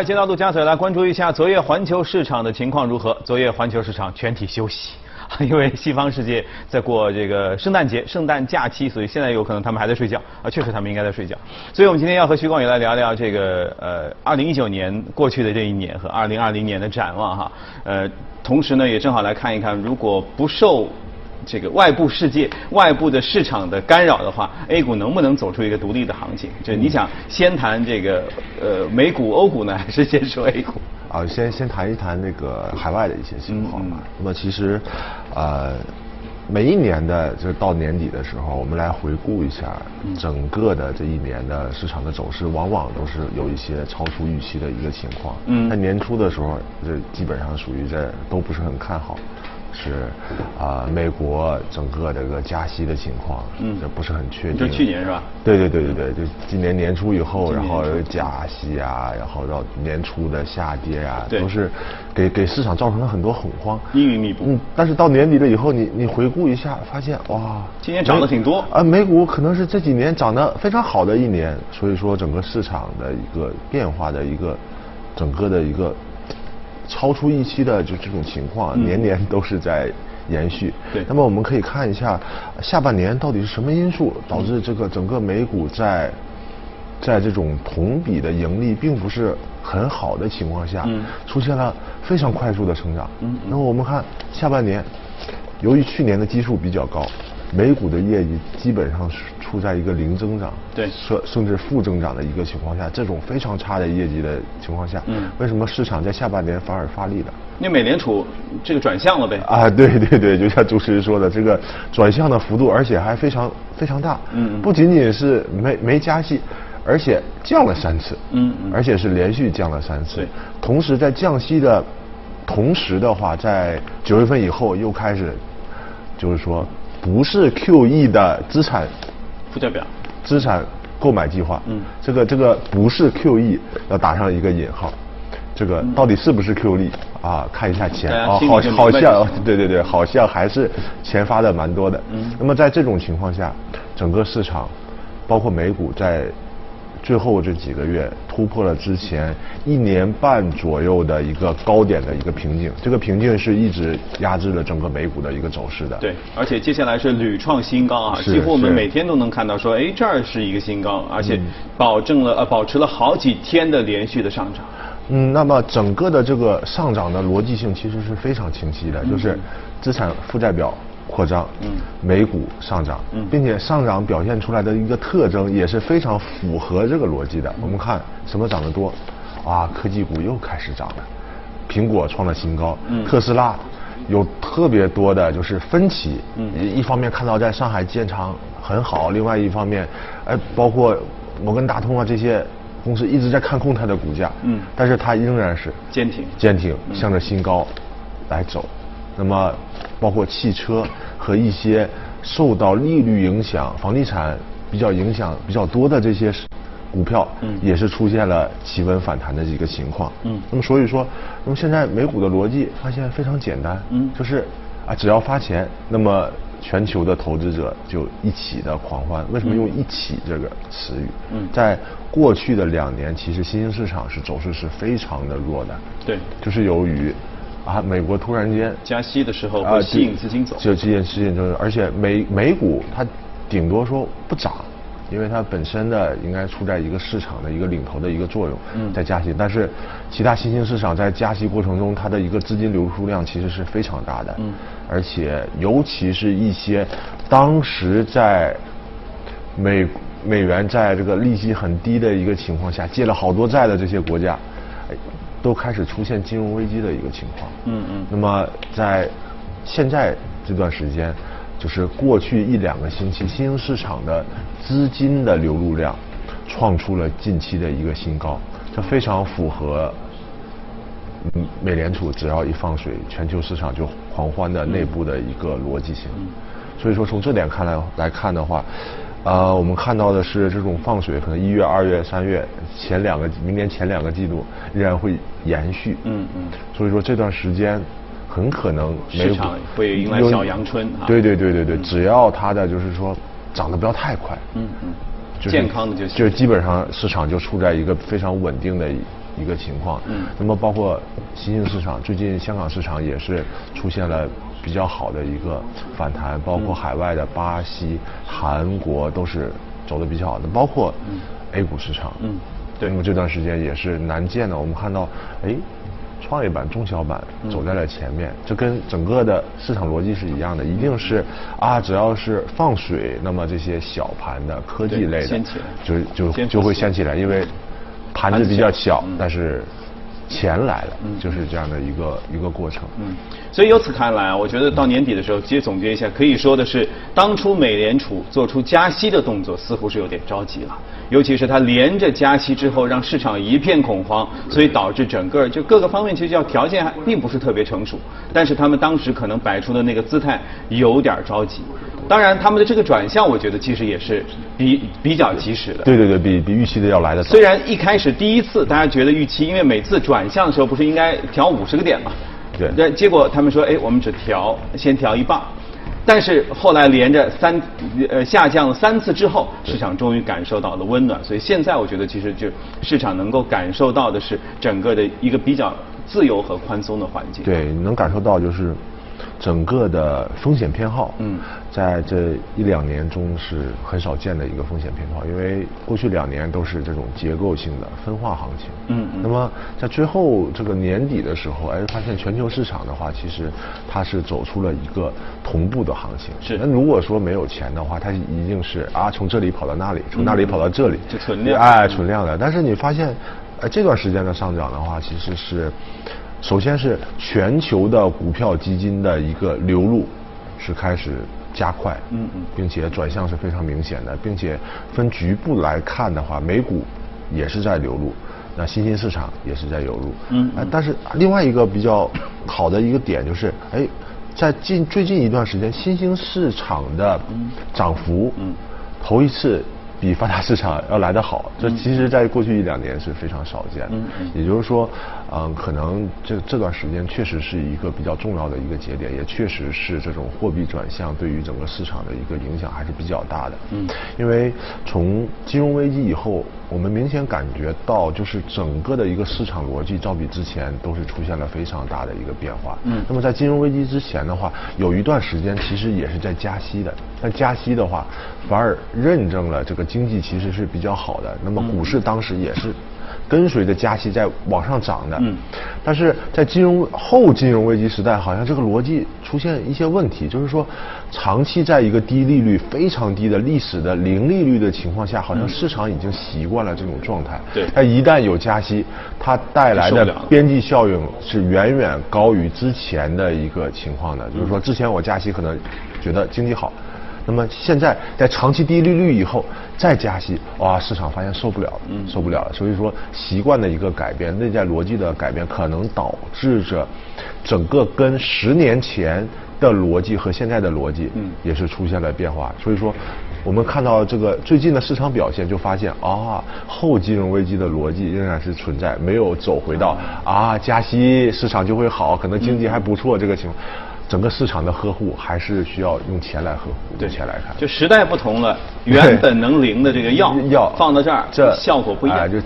从华尔街到陆家嘴来关注一下昨夜环球市场的情况如何？昨夜环球市场全体休息，因为西方世界在过这个圣诞节、圣诞假期，所以现在有可能他们还在睡觉啊，确实他们应该在睡觉。所以我们今天要和徐光宇来聊聊这个呃，二零一九年过去的这一年和二零二零年的展望哈。呃，同时呢，也正好来看一看，如果不受这个外部世界、外部的市场的干扰的话，A 股能不能走出一个独立的行情？就是你想先谈这个呃美股、欧股呢，还是先说 A 股？啊，先先谈一谈那个海外的一些情况吧。那么其实，呃，每一年的就是到年底的时候，我们来回顾一下整个的这一年的市场的走势，往往都是有一些超出预期的一个情况。嗯，在年初的时候，这基本上属于这都不是很看好。是啊，美国整个这个加息的情况，嗯，这不是很确定。就去年是吧？对对对对对，就今年年初以后，然后加息啊，然后到年初的下跌啊，都是给给市场造成了很多恐慌。阴云密布。嗯，但是到年底了以后，你你回顾一下，发现哇，今年涨得挺多。啊，美股可能是这几年涨得非常好的一年，所以说整个市场的一个变化的一个整个的一个。超出预期的就这种情况，年年都是在延续。对。那么我们可以看一下下半年到底是什么因素导致这个整个美股在在这种同比的盈利并不是很好的情况下，出现了非常快速的成长。嗯。那么我们看下半年，由于去年的基数比较高，美股的业绩基本上是。处在一个零增长，对，甚甚至负增长的一个情况下，这种非常差的业绩的情况下，嗯，为什么市场在下半年反而发力了？因为美联储这个转向了呗。啊，对对对，就像主持人说的，这个转向的幅度，而且还非常非常大。嗯不仅仅是没没加息，而且降了三次。嗯嗯。而且是连续降了三次。对。同时在降息的同时的话，在九月份以后又开始，就是说不是 QE 的资产。负债表，资产购买计划，嗯，这个这个不是 QE，要打上一个引号，这个到底是不是 QE 啊？看一下钱。啊，好好像 对对对，好像还是钱发的蛮多的。嗯，那么在这种情况下，整个市场，包括美股在。最后这几个月突破了之前一年半左右的一个高点的一个瓶颈，这个瓶颈是一直压制了整个美股的一个走势的。对，而且接下来是屡创新高啊，几乎我们每天都能看到说，哎，这儿是一个新高，而且保证了呃保持了好几天的连续的上涨。嗯，那么整个的这个上涨的逻辑性其实是非常清晰的，就是资产负债表。扩张，嗯，美股上涨，嗯，并且上涨表现出来的一个特征也是非常符合这个逻辑的。我们看什么涨得多，啊，科技股又开始涨了，苹果创了新高，嗯，特斯拉有特别多的就是分歧，嗯，一方面看到在上海建厂很好，另外一方面，哎，包括摩根大通啊这些公司一直在看空它的股价，嗯，但是它仍然是坚挺，坚挺向着新高来走。那么，包括汽车和一些受到利率影响、房地产比较影响比较多的这些股票，嗯，也是出现了企稳反弹的一个情况，嗯。那么所以说，那么现在美股的逻辑发现非常简单，嗯，就是啊，只要发钱，那么全球的投资者就一起的狂欢。为什么用“一起”这个词语？嗯，在过去的两年，其实新兴市场是走势是非常的弱的，对，就是由于。啊，美国突然间加息的时候会吸引资金走，就这件事情就是，而且美美股它顶多说不涨，因为它本身的应该处在一个市场的一个领头的一个作用，在加息。但是其他新兴市场在加息过程中，它的一个资金流出量其实是非常大的，嗯而且尤其是一些当时在美美元在这个利息很低的一个情况下借了好多债的这些国家。都开始出现金融危机的一个情况。嗯嗯。那么在现在这段时间，就是过去一两个星期，新兴市场的资金的流入量创出了近期的一个新高，这非常符合嗯美联储只要一放水，全球市场就狂欢的内部的一个逻辑性。所以说，从这点看来来看的话。呃，我们看到的是这种放水，可能一月、二月、三月前两个，明年前两个季度仍然会延续。嗯嗯。所以说这段时间很可能市场会迎来小阳春。对对对对对，只要它的就是说涨得不要太快。嗯嗯。健康的就行就基本上市场就处在一个非常稳定的一个情况。嗯。那么包括新兴市场，最近香港市场也是出现了比较好的一个反弹，包括海外的巴西、韩国都是走的比较好的，包括 A 股市场。嗯。对。那么这段时间也是难见的，我们看到，哎。创业板、中小板走在了前面，这跟整个的市场逻辑是一样的，一定是啊，只要是放水，那么这些小盘的科技类的就就就会掀起来，因为盘子比较小，但是。钱来了，就是这样的一个一个过程。嗯，所以由此看来啊，我觉得到年底的时候，其实总结一下，可以说的是，当初美联储做出加息的动作，似乎是有点着急了。尤其是它连着加息之后，让市场一片恐慌，所以导致整个就各个方面其实叫条件还并不是特别成熟。但是他们当时可能摆出的那个姿态有点着急。当然，他们的这个转向，我觉得其实也是比比较及时的。对对对，比比预期的要来的早。虽然一开始第一次大家觉得预期，因为每次转向的时候不是应该调五十个点嘛？对。但结果他们说，哎，我们只调先调一半，但是后来连着三呃下降了三次之后，市场终于感受到了温暖。所以现在我觉得，其实就市场能够感受到的是整个的一个比较自由和宽松的环境。对，能感受到就是。整个的风险偏好，嗯，在这一两年中是很少见的一个风险偏好，因为过去两年都是这种结构性的分化行情，嗯，那么在最后这个年底的时候，哎，发现全球市场的话，其实它是走出了一个同步的行情，是。那如果说没有钱的话，它一定是啊，从这里跑到那里，从那里跑到这里，就存量，哎，存量的。但是你发现，哎，这段时间的上涨的话，其实是。首先是全球的股票基金的一个流入是开始加快，嗯嗯，并且转向是非常明显的，并且分局部来看的话，美股也是在流入，那新兴市场也是在流入，嗯，但是另外一个比较好的一个点就是，哎，在近最近一段时间，新兴市场的涨幅，嗯，头一次。比发达市场要来得好，这其实在过去一两年是非常少见的。也就是说，嗯，可能这这段时间确实是一个比较重要的一个节点，也确实是这种货币转向对于整个市场的一个影响还是比较大的。嗯，因为从金融危机以后。我们明显感觉到，就是整个的一个市场逻辑，照比之前都是出现了非常大的一个变化。嗯。那么在金融危机之前的话，有一段时间其实也是在加息的。但加息的话，反而认证了这个经济其实是比较好的。那么股市当时也是。跟随着加息在往上涨的，嗯，但是在金融后金融危机时代，好像这个逻辑出现一些问题，就是说，长期在一个低利率、非常低的历史的零利率的情况下，好像市场已经习惯了这种状态。对，但一旦有加息，它带来的边际效应是远远高于之前的一个情况的。就是说，之前我加息可能觉得经济好。那么现在在长期低利率以后再加息，哇，市场发现受不了了，受不了了。所以说习惯的一个改变，内在逻辑的改变，可能导致着整个跟十年前的逻辑和现在的逻辑，嗯，也是出现了变化。所以说，我们看到这个最近的市场表现，就发现啊，后金融危机的逻辑仍然是存在，没有走回到啊加息市场就会好，可能经济还不错这个情况。整个市场的呵护还是需要用钱来呵护，对钱来看。就时代不同了，原本能灵的这个药，药放到这儿，这效果不一样。就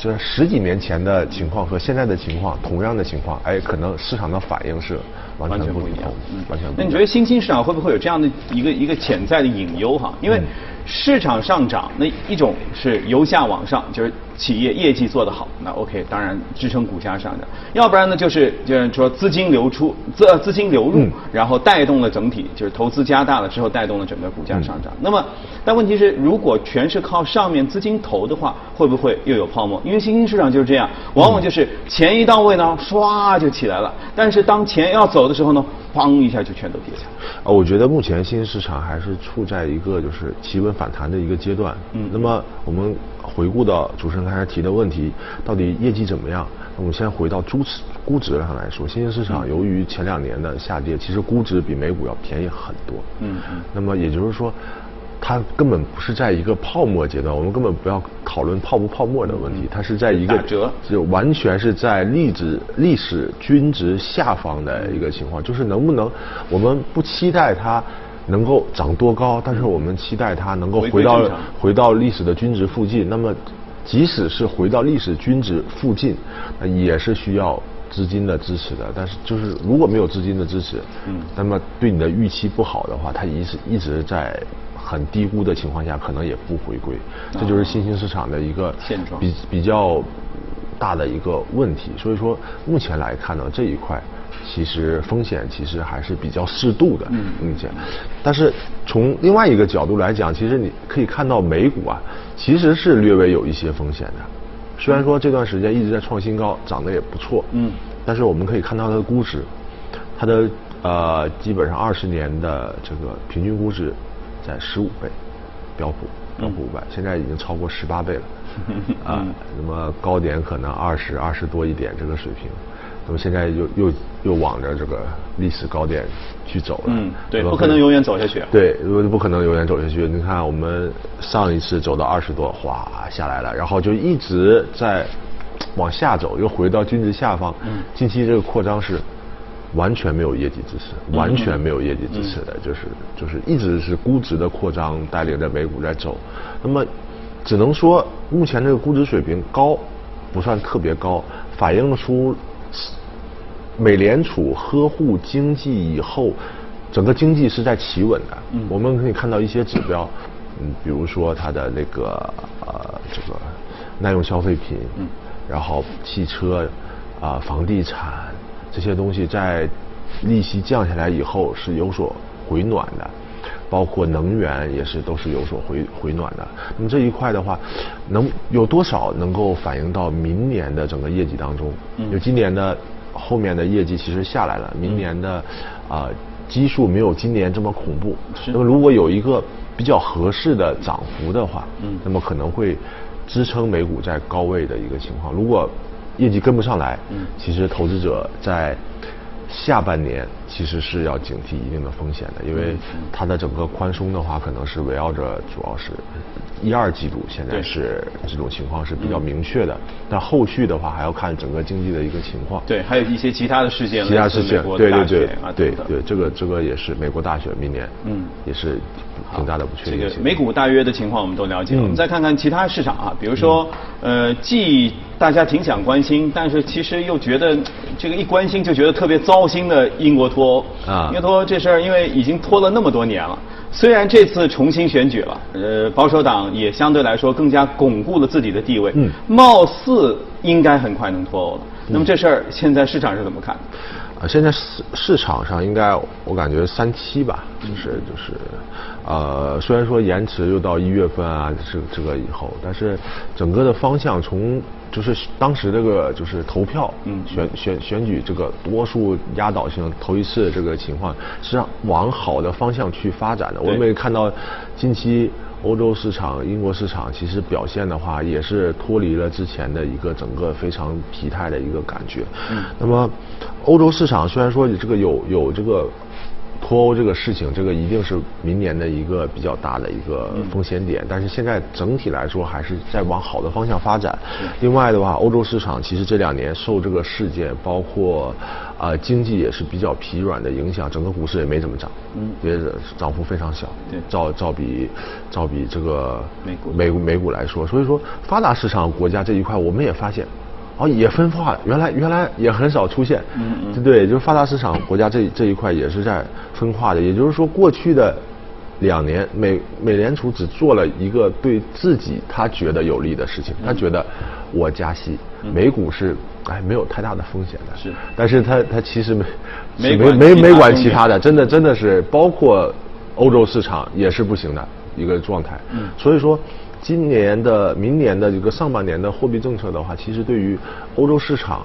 这十几年前的情况和现在的情况，同样的情况，哎，可能市场的反应是完全不一样。完全不一样。那你觉得新兴市场会不会有这样的一个一个潜在的隐忧哈？因为市场上涨，那一种是由下往上，就是。企业业绩做得好，那 OK，当然支撑股价上涨。要不然呢，就是就是说资金流出，资资金流入，然后带动了整体，就是投资加大了之后带动了整个股价上涨。那么，但问题是，如果全是靠上面资金投的话，会不会又有泡沫？因为新兴市场就是这样，往往就是钱一到位呢，唰就起来了。但是当钱要走的时候呢，砰一下就全都跌下来。啊，我觉得目前新兴市场还是处在一个就是企稳反弹的一个阶段。嗯，那么我们。回顾到主持人刚才提的问题，到底业绩怎么样？那我们先回到估值估值上来说，新兴市场由于前两年的下跌，其实估值比美股要便宜很多。嗯嗯。那么也就是说，它根本不是在一个泡沫阶段，我们根本不要讨论泡不泡沫的问题，它是在一个就完全是在历史历史均值下方的一个情况，就是能不能我们不期待它。能够涨多高？但是我们期待它能够回到回到历史的均值附近。那么即使是回到历史均值附近，那也是需要资金的支持的。但是就是如果没有资金的支持，嗯，那么对你的预期不好的话，它一直一直在很低估的情况下，可能也不回归。这就是新兴市场的一个现状比比较大的一个问题。所以说，目前来看呢，这一块其实风险其实还是比较适度的，嗯，目前。但是从另外一个角度来讲，其实你可以看到美股啊，其实是略微有一些风险的。虽然说这段时间一直在创新高，涨得也不错，嗯，但是我们可以看到它的估值，它的呃基本上二十年的这个平均估值在十五倍，标普标普五百现在已经超过十八倍了，啊，那么高点可能二十二十多一点这个水平，那么现在又又又往着这个历史高点去走了，嗯，对，不可能永远走下去。对，不不可能永远走下去。你看，我们上一次走到二十多，哗下来了，然后就一直在往下走，又回到均值下方。嗯，近期这个扩张是完全没有业绩支持，完全没有业绩支持的，就是就是一直是估值的扩张带领着美股在走。那么只能说，目前这个估值水平高，不算特别高，反映出美联储呵护经济以后，整个经济是在企稳的。嗯，我们可以看到一些指标，嗯，比如说它的那个呃这个耐用消费品，嗯，然后汽车啊、房地产这些东西在利息降下来以后是有所回暖的。包括能源也是都是有所回回暖的。那么这一块的话，能有多少能够反映到明年的整个业绩当中？就今年的后面的业绩其实下来了，明年的啊、基数没有今年这么恐怖。那么如果有一个比较合适的涨幅的话，嗯，那么可能会支撑美股在高位的一个情况。如果业绩跟不上来，嗯，其实投资者在下半年其实是要警惕一定的风险的，因为它的整个宽松的话，可能是围绕着主要是一二季度现在是这种情况是比较明确的，但后续的话还要看整个经济的一个情况。对，还有一些其他的事件，其他事件对对对啊，对对，这个这个也是美国大选，明年嗯。也是挺大的不确定性。个美股大约的情况我们都了解了，嗯。我们再看看其他市场啊，比如说，呃，既大家挺想关心，但是其实又觉得这个一关心就觉得特别糟心的英国脱欧啊因为脱欧这事儿，因为已经拖了那么多年了。虽然这次重新选举了，呃，保守党也相对来说更加巩固了自己的地位，嗯貌似应该很快能脱欧了。那么这事儿现在市场是怎么看的？啊，现在市市场上应该我感觉三期吧，就是就是，呃，虽然说延迟又到一月份啊，这这个以后，但是整个的方向从就是当时这个就是投票，嗯，选选选举这个多数压倒性头一次这个情况，实际上往好的方向去发展的。我们也看到近期。欧洲市场、英国市场其实表现的话，也是脱离了之前的一个整个非常疲态的一个感觉。嗯，那么欧洲市场虽然说这个有有这个脱欧这个事情，这个一定是明年的一个比较大的一个风险点，但是现在整体来说还是在往好的方向发展。另外的话，欧洲市场其实这两年受这个事件，包括啊、经济也是比较疲软的影响，整个股市也没怎么涨，嗯，也是涨幅非常小。对照照比照比这个美股美股美股来说，所以说发达市场国家这一块，我们也发现。哦，也分化，原来原来也很少出现，嗯嗯，对，就是发达市场国家这这一块也是在分化的，也就是说，过去的两年，美美联储只做了一个对自己他觉得有利的事情，他觉得我加息，美股是哎没有太大的风险的，是。但是他他其实没没没没管其他的，真的真的是包括欧洲市场也是不行的一个状态。嗯，所以说今年的、明年的这个上半年的货币政策的话，其实对于欧洲市场，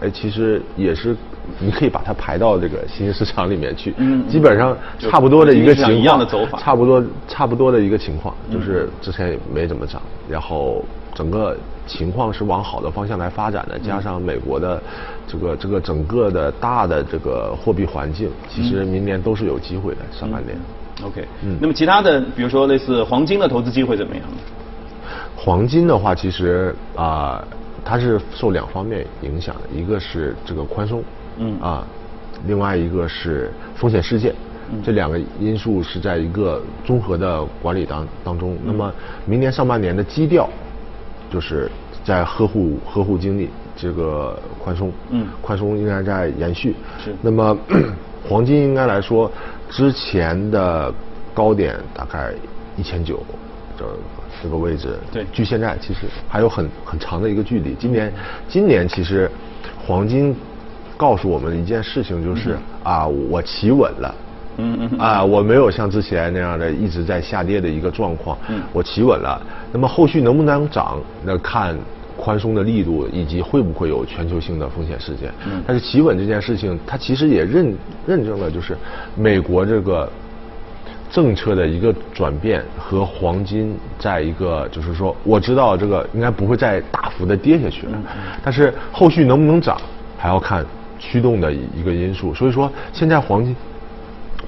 哎，其实也是你可以把它排到这个新兴市场里面去。基本上差不多的一个情况，新兴市场一样的走法差不多差不多的一个情况，就是之前也没怎么涨，然后整个情况是往好的方向来发展的，加上美国的这个这个整个的大的这个货币环境，其实明年都是有机会的，上半年。OK，嗯那么其他的，比如说类似黄金的投资机会怎么样呢？黄金的话，其实啊、它是受两方面影响的，一个是这个宽松，嗯。啊，另外一个是风险事件，这两个因素是在一个综合的管理当当中。那么明年上半年的基调就是在呵护呵护经济这个宽松，嗯。宽松应该在延续。是。那么 黄金应该来说，之前的高点大概一千九这这个位置，对距现在其实还有很很长的一个距离。今年今年其实黄金告诉我们一件事情，就是、啊，我企稳了。嗯嗯嗯啊，我没有像之前那样的一直在下跌的一个状况，嗯我企稳了。那么后续能不能涨，那看宽松的力度以及会不会有全球性的风险事件。嗯但是企稳这件事情，它其实也认认证了，就是美国这个政策的一个转变和黄金在一个，就是说我知道这个应该不会再大幅的跌下去了，但是后续能不能涨，还要看驱动的一个因素。所以说现在黄金。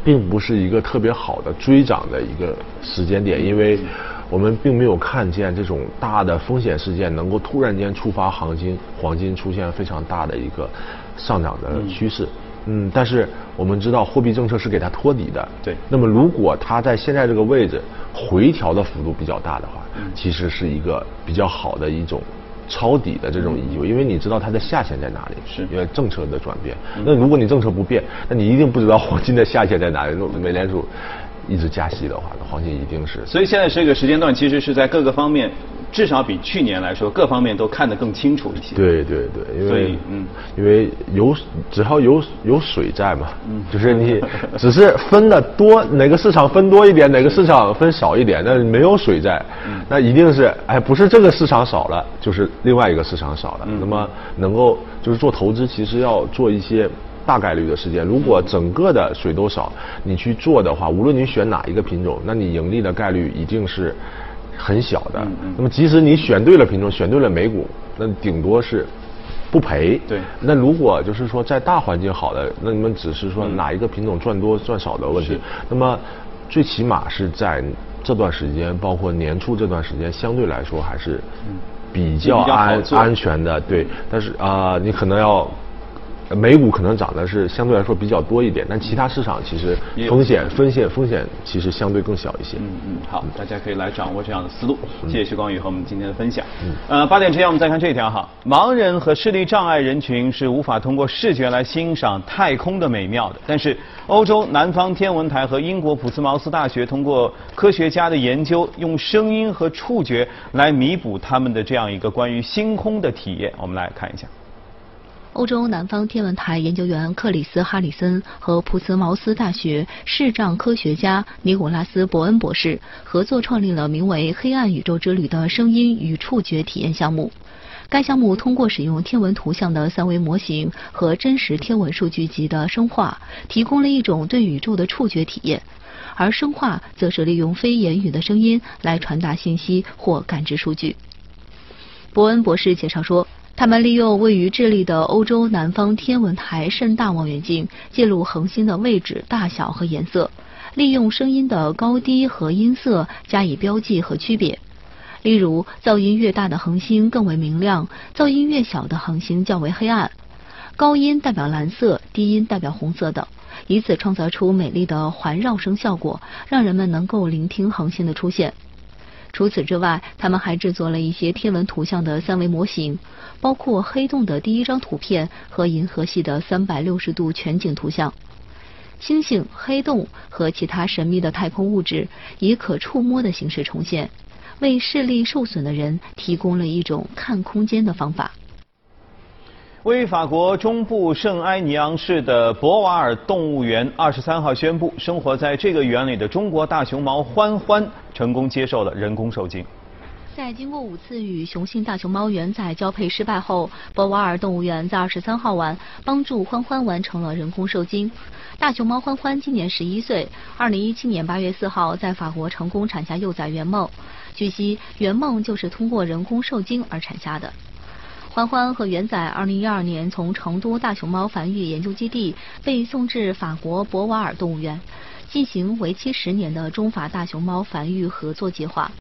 并不是一个特别好的追涨的一个时间点，因为我们并没有看见这种大的风险事件能够突然间触发黄金黄金出现非常大的一个上涨的趋势。嗯，但是我们知道货币政策是给它托底的。对那么如果它在现在这个位置回调的幅度比较大的话，其实是一个比较好的一种。抄底的这种依据，因为你知道它的下限在哪里，是因为政策的转变。那如果你政策不变，那你一定不知道黄金的下限在哪里。美联储一直加息的话，那黄金一定是。所以现在这个时间段其实是在各个方面，至少比去年来说，各方面都看得更清楚一些。对对对，因为嗯因为有只要有有水在嘛，嗯就是你只是分的多，哪个市场分多一点，哪个市场分少一点，那没有水在，嗯那一定是哎不是这个市场少了，就是另外一个市场少了。嗯那么能够就是做投资，其实要做一些。大概率的事件，如果整个的水都少，你去做的话，无论你选哪一个品种，那你盈利的概率一定是很小的。那么即使你选对了品种，选对了美股，那顶多是不赔。对那如果就是说在大环境好的，那你们只是说哪一个品种赚多赚少的问题。是那么最起码是在这段时间，包括年初这段时间，相对来说还是比较比较安安全的。对，但是啊、你可能要。美股可能涨的是相对来说比较多一点，但其他市场其实风险风险风险其实相对更小一些。嗯嗯，好，大家可以来掌握这样的思路。谢谢徐光宇和我们今天的分享。嗯呃，八点之前我们再看这一条哈，盲人和视力障碍人群是无法通过视觉来欣赏太空的美妙的。但是，欧洲南方天文台和英国普斯茅斯大学通过科学家的研究，用声音和触觉来弥补他们的这样一个关于星空的体验。我们来看一下。欧洲南方天文台研究员克里斯·哈里森和普茨茅斯大学视障科学家尼古拉斯·伯恩博士合作创立了名为“黑暗宇宙之旅”的声音与触觉体验项目。该项目通过使用天文图像的三维模型和真实天文数据集的生化，提供了一种对宇宙的触觉体验；而生化则是利用非言语的声音来传达信息或感知数据。伯恩博士介绍说，他们利用位于智利的欧洲南方天文台甚大望远镜记录恒星的位置、大小和颜色，利用声音的高低和音色加以标记和区别。例如，噪音越大的恒星更为明亮，噪音越小的恒星较为黑暗。高音代表蓝色，低音代表红色等，以此创造出美丽的环绕声效果，让人们能够聆听恒星的出现。除此之外，他们还制作了一些天文图像的三维模型，包括黑洞的第一张图片和银河系的三百六十度全景图像。星星、黑洞和其他神秘的太空物质以可触摸的形式重现，为视力受损的人提供了一种看空间的方法。位于法国中部圣埃尼昂市的博瓦尔动物园，二十三号宣布，生活在这个园里的中国大熊猫欢欢成功接受了人工受精。在经过五次与雄性大熊猫园仔交配失败后，博瓦尔动物园在二十三号晚帮助欢欢完成了人工受精。大熊猫欢欢今年十一岁，二零一七年八月四号在法国成功产下幼崽圆梦。据悉，圆梦就是通过人工受精而产下的。欢欢和元仔二零一二年从成都大熊猫繁育研究基地被送至法国博瓦尔动物园，进行为期十年的中法大熊猫繁育合作计划。